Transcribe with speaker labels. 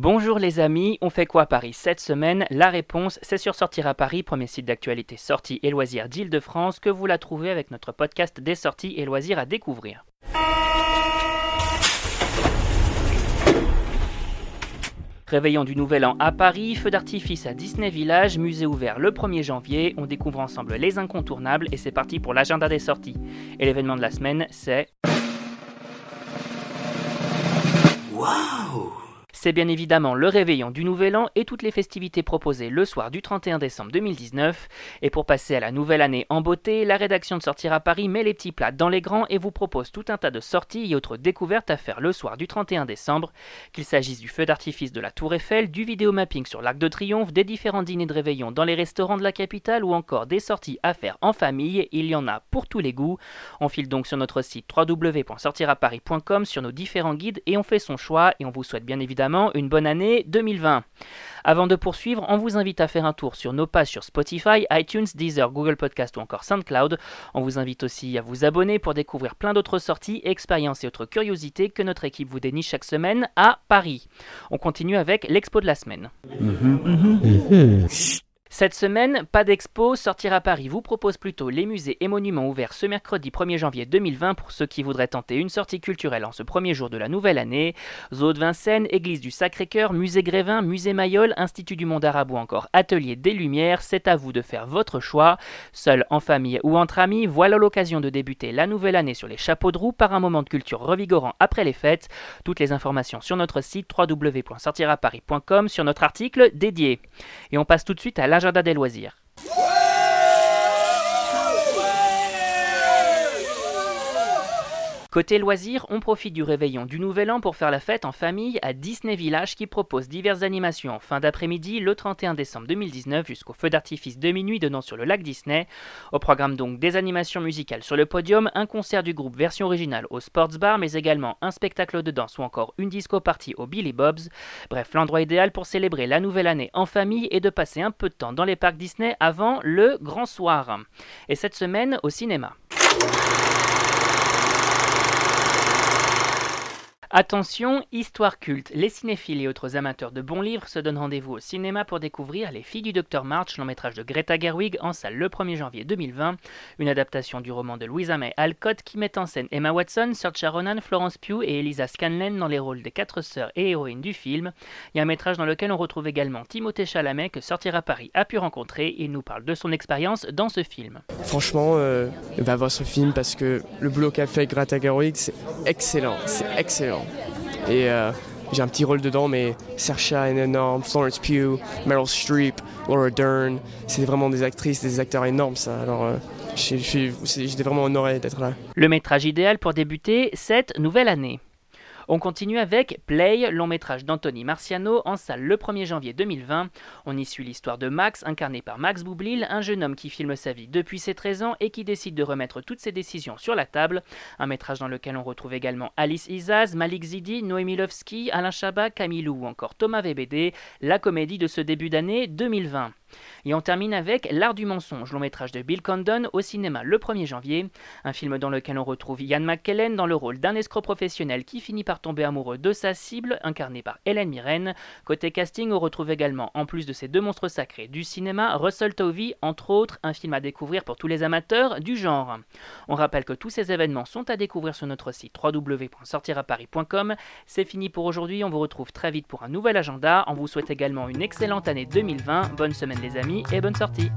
Speaker 1: Bonjour les amis, on fait quoi à Paris cette semaine? La réponse, c'est sur Sortir à Paris, premier site d'actualité sorties et loisirs d'Île-de-France, que vous la trouvez avec notre podcast des sorties et loisirs à découvrir. Réveillon du Nouvel An à Paris, feu d'artifice à Disney Village, musée ouvert le 1er janvier, on découvre ensemble les incontournables et c'est parti pour l'agenda des sorties. Et l'événement de la semaine, c'est... Waouh c'est bien évidemment le réveillon du Nouvel An et toutes les festivités proposées le soir du 31 décembre 2019. Et pour passer à la nouvelle année en beauté, la rédaction de Sortir à Paris met les petits plats dans les grands et vous propose tout un tas de sorties et autres découvertes à faire le soir du 31 décembre, qu'il s'agisse du feu d'artifice de la Tour Eiffel, du vidéo mapping sur l'Arc de Triomphe, des différents dîners de réveillon dans les restaurants de la capitale ou encore des sorties à faire en famille. Il y en a pour tous les goûts. On file donc sur notre site www.sortiraparis.com sur nos différents guides et on fait son choix et on vous souhaite bien évidemment une bonne année 2020. Avant de poursuivre, on vous invite à faire un tour sur nos pages sur Spotify, iTunes, Deezer, Google Podcast ou encore SoundCloud. On vous invite aussi à vous abonner pour découvrir plein d'autres sorties, expériences et autres curiosités que notre équipe vous déniche chaque semaine à Paris. On continue avec l'expo de la semaine. Mhm. Mhm. Cette semaine, pas d'expo, Sortir à Paris vous propose plutôt les musées et monuments ouverts ce mercredi 1er janvier 2020 pour ceux qui voudraient tenter une sortie culturelle en ce premier jour de la nouvelle année. Zoo de Vincennes, Église du Sacré-Cœur, Musée Grévin, Musée Mayol, Institut du Monde Arabe ou encore Atelier des Lumières, c'est à vous de faire votre choix. Seul, en famille ou entre amis, voilà l'occasion de débuter la nouvelle année sur les chapeaux de roue par un moment de culture revigorant après les fêtes. Toutes les informations sur notre site www.sortiraparis.com sur notre article dédié. Et on passe tout de suite à la l'agenda des loisirs. Côté loisirs, on profite du réveillon du Nouvel An pour faire la fête en famille à Disney Village qui propose diverses animations en fin d'après-midi le 31 décembre 2019 jusqu'au feu d'artifice de minuit donnant sur le lac Disney. Au programme donc des animations musicales sur le podium, un concert du groupe version originale au Sports Bar mais également un spectacle de danse ou encore une disco party au Billy Bob's. Bref, l'endroit idéal pour célébrer la nouvelle année en famille et de passer un peu de temps dans les parcs Disney avant le grand soir. Et cette semaine au cinéma. Attention, histoire culte. Les cinéphiles et autres amateurs de bons livres se donnent rendez-vous au cinéma pour découvrir Les filles du Docteur March, long métrage de Greta Gerwig, en salle le 1er janvier 2020. Une adaptation du roman de Louisa May Alcott qui met en scène Emma Watson, Saoirse Ronan, Florence Pugh et Elisa Scanlon dans les rôles des quatre sœurs et héroïnes du film. Il y a un métrage dans lequel on retrouve également Timothée Chalamet que Sortir à Paris a pu rencontrer. Il nous parle de son expérience dans ce film.
Speaker 2: Franchement, euh, va voir ce film parce que le boulot qu'a fait Greta Gerwig, c'est excellent. C'est excellent. Et euh, j'ai un petit rôle dedans, mais Saoirse est énorme, Florence Pugh, Meryl Streep, Laura Dern, c'est vraiment des actrices, des acteurs énormes ça. Alors euh, j'étais vraiment honoré d'être là.
Speaker 1: Le métrage idéal pour débuter cette nouvelle année. On continue avec Play, long métrage d'Anthony Marciano, en salle le 1er janvier 2020. On y suit l'histoire de Max, incarné par Max Boublil, un jeune homme qui filme sa vie depuis ses 13 ans et qui décide de remettre toutes ses décisions sur la table. Un métrage dans lequel on retrouve également Alice Izaz, Malik Zidi, Noémie Lovski, Alain Chabat, Camille ou encore Thomas VBD, la comédie de ce début d'année 2020. Et on termine avec L'Art du mensonge, long métrage de Bill Condon au cinéma le 1er janvier. Un film dans lequel on retrouve Ian McKellen dans le rôle d'un escroc professionnel qui finit par tomber amoureux de sa cible, incarnée par Hélène Mirren. Côté casting, on retrouve également, en plus de ces deux monstres sacrés du cinéma, Russell Tovey, entre autres, un film à découvrir pour tous les amateurs du genre. On rappelle que tous ces événements sont à découvrir sur notre site www.sortiraparis.com. C'est fini pour aujourd'hui, on vous retrouve très vite pour un nouvel agenda. On vous souhaite également une excellente année 2020. Bonne semaine les amis et bonne sortie